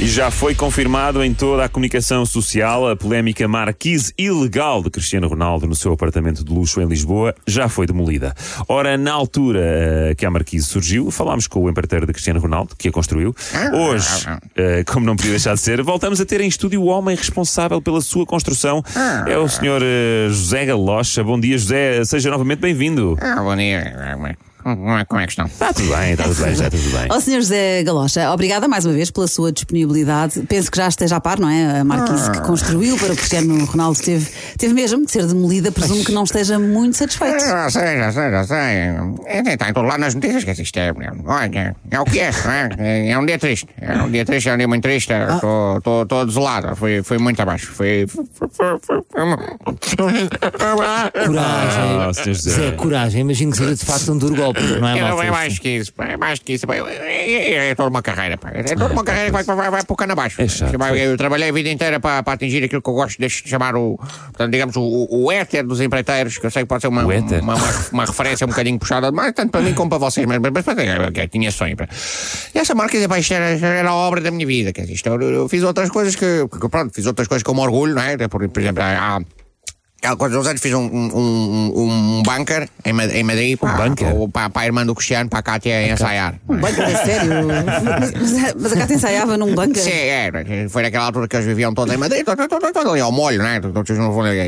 E já foi confirmado em toda a comunicação social a polémica marquise ilegal de Cristiano Ronaldo no seu apartamento de luxo em Lisboa já foi demolida. Ora, na altura eh, que a marquise surgiu, falámos com o empreiteiro de Cristiano Ronaldo, que a construiu. Hoje, eh, como não podia deixar de ser, voltamos a ter em estúdio o homem responsável pela sua construção. É o senhor eh, José Galocha. Bom dia, José. Seja novamente bem-vindo. Ah, bom dia. Como é, como é que estão? Está tudo bem, está tudo bem, já tudo bem. Ó Sr. José Galocha, obrigada mais uma vez pela sua disponibilidade. Penso que já esteja a par, não é? A marquise que construiu para o Cristiano Ronaldo teve, teve mesmo de ser demolida. Presumo que não esteja muito satisfeito. Já sei, já sei, já sei. É, Está em todo lado nas notícias que isto é. Olha, é o que é, não é? É um dia triste. É um dia triste, é um dia muito triste. Estou desolado. Foi, foi muito abaixo. Foi. foi, foi, foi, foi... Coragem. Ah, Sr. José. Zé, coragem. Imagino que seja de facto um duro golpe, não é, É, é mais que isso, é mais que isso. É, é, é toda uma carreira, pá. É toda uma carreira que vai, vai, vai por cano abaixo. É. Vai- Eu trabalhei a vida inteira para, para atingir aquilo que eu gosto de chamar o, portanto, digamos, o, o, o éter dos empreiteiros, que eu sei que pode ser uma, O uma, uma, referência um bocadinho puxada, mas tanto para mim como para vocês, mas, mas, mas, é, é, tinha sonho. E essa marca pá, isto era, a obra da minha vida. Quer dizer, eu, fiz outras coisas que, que, pronto, fiz outras coisas com orgulho, não é? Por, por exemplo, há. Há uns anos fiz um, um, um, um bunker em, Ma- em Madrid para, bunker? para, para a irmã do Cristiano, para a Cátia ensaiar. Um bunker a sério? Mas, mas, a Cátia ensaiava num bunker? Sim, era. Foi naquela altura que eles viviam todos em Madrid, todo, todo, todo, todo ali ao molho, né? Todos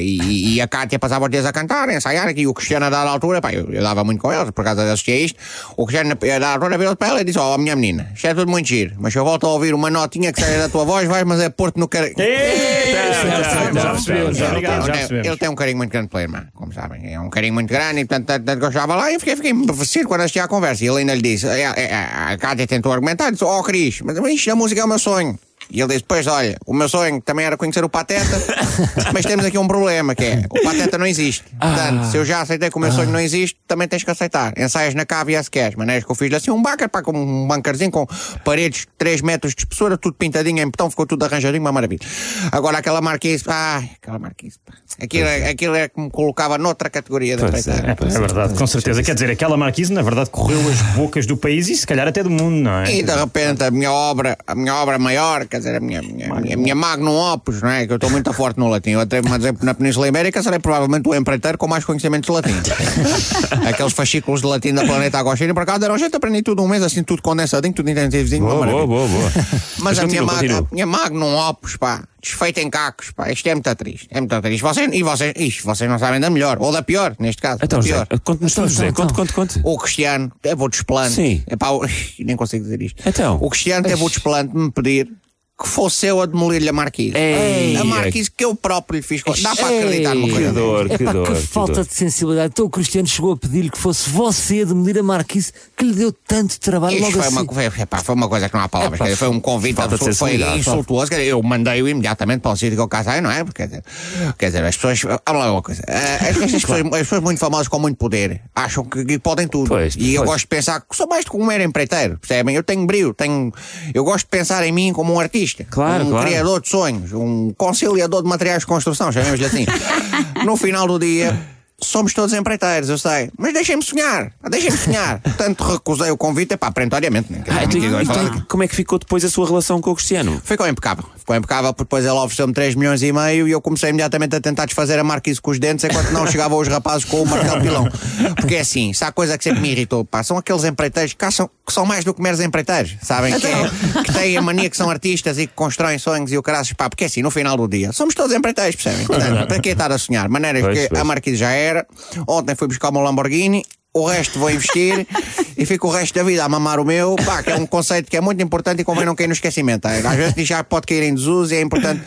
E, e- a Cátia passava os dias a cantar, a ensaiar, e o Cristiano a dada altura, pá, eu, eu dava muito com eles, por causa de assistir a isto. O Cristiano a dada altura virou para ela e disse: Ó, minha menina, isto é tudo muito giro, mas se eu volto a ouvir uma notinha que sai da tua voz, vais, mas é Porto no cara. Ele- tem um carinho muito grande pela irmã, como sabem. É um carinho muito grande e, portanto, estava lá e fiquei, fiquei embevecido quando assisti à conversa. E ele ainda lhe disse: é, é, é, a Cátia tentou argumentar, disse: Oh, Cris, mas isto, a música é o meu sonho. E ele disse: Pois, olha, o meu sonho também era conhecer o Pateta, mas temos aqui um problema: que é o Pateta não existe. Portanto, se eu já aceitei que o meu sonho não existe, também tens que aceitar. Ensaias na cave se queres. Maneiras que eu fiz assim um bunker, pá, com um bunkerzinho com paredes 3 metros de espessura, tudo pintadinho em betão, ficou tudo arranjadinho, uma maravilha. Agora aquela marquise, ai, aquela marquise, pá. Aquilo, é, aquilo é que me colocava noutra categoria de Pois é. empreitar. É verdade, com certeza. Quer dizer, aquela marquise, na verdade, correu as bocas do país e se calhar até do mundo, não é? E de repente a minha obra, a minha obra maior, quer dizer, a minha, minha, minha, minha magnum opus, não é? Que eu estou muito forte no latim. Eu atrevo-me a dizer que na Península Ibérica serei provavelmente o empreiteiro com mais conhecimentos de latim. Aqueles fascículos de latim da Planeta Agostinho, por acaso deram jeito, aprendi tudo um mês, assim, tudo condensadinho, tudo intensivozinho. Boa, boa, boa, boa. Mas a minha, mag, minha magnum opus, pá, desfeita em cacos, pá, isto é muito triste. É muito triste. Vocês, e vocês, isto, vocês não sabem da melhor, ou da pior, neste caso. Então, pior. conte-nos tudo, José. Conte, conte, conte. O Cristiano teve o desplante. Sim. Epá, o- nem consigo dizer isto. Então. O Cristiano teve o desplante de me pedir que fosse eu a demolir-lhe a marquise. Ei, a marquise que eu próprio lhe fiz. Dá para acreditar numa Que coisa dessas? dor, que Epá, dor. que que falta dor. de sensibilidade. Então o Cristiano chegou a pedir-lhe que fosse você a demolir a Marquise, que lhe deu tanto trabalho Isto logo foi, uma, assim. foi, epá, foi uma coisa que não há palavras. Epá, foi um convite falta de absoluto, foi insultuoso. Dizer, eu mandei-o imediatamente para o sítio que eu casei, não é? Porque, quer dizer, quer dizer, as pessoas. Vamos lá uma coisa. Eh, As, as pessoas, as pessoas muito famosas com muito poder acham que, que podem tudo. Pois, e eu pois. gosto de pensar que sou mais do que um mero empreiteiro, percebem? Eu tenho brilho, tenho, eu gosto de pensar em mim como um artista, Claro, um claro. criador de sonhos, um conciliador de materiais de construção, chamemos-lhe assim. no final do dia. Somos todos empreiteiros, eu sei. Mas deixem-me sonhar. Deixem-me sonhar. Portanto, recusei o convite, pá, perentoriamente. né? Ah, então, então, como é que ficou depois a sua relação com o Cristiano? Ficou impecável. Ficou impecável porque depois ele ofereceu-me 3 milhões e meio e eu comecei imediatamente a tentar desfazer a marquise com os dentes enquanto não chegavam os rapazes com o martelo pilão. Porque é assim, se há coisa que sempre me irritou, pá, são aqueles empreiteiros que, acham, que são mais do que meros empreiteiros, sabem? Que, é- que têm a mania que são artistas e que constroem sonhos e o caraças, pá, porque é assim, no final do dia, somos todos empreiteiros, percebem? Portanto, para que estar a sonhar? Maneiras que a marquise já era, ontem fui buscar o meu Lamborghini. O resto vou investir e fico o resto da vida a mamar o meu, pá, que é um conceito que é muito importante e convém não cair no esquecimento. tá? Às vezes já pode cair em desuso e é importante.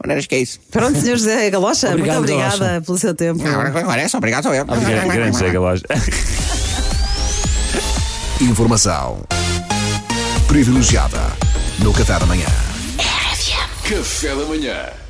Maneiras que é isso. Pronto, Sr. José Galocha, Obrigado, muito obrigada Galocha. pelo seu tempo. Agora, agora é só, obrigado, sou eu. Grande, grande José Galocha. Informação privilegiada no Café da Manhã. Café da manhã.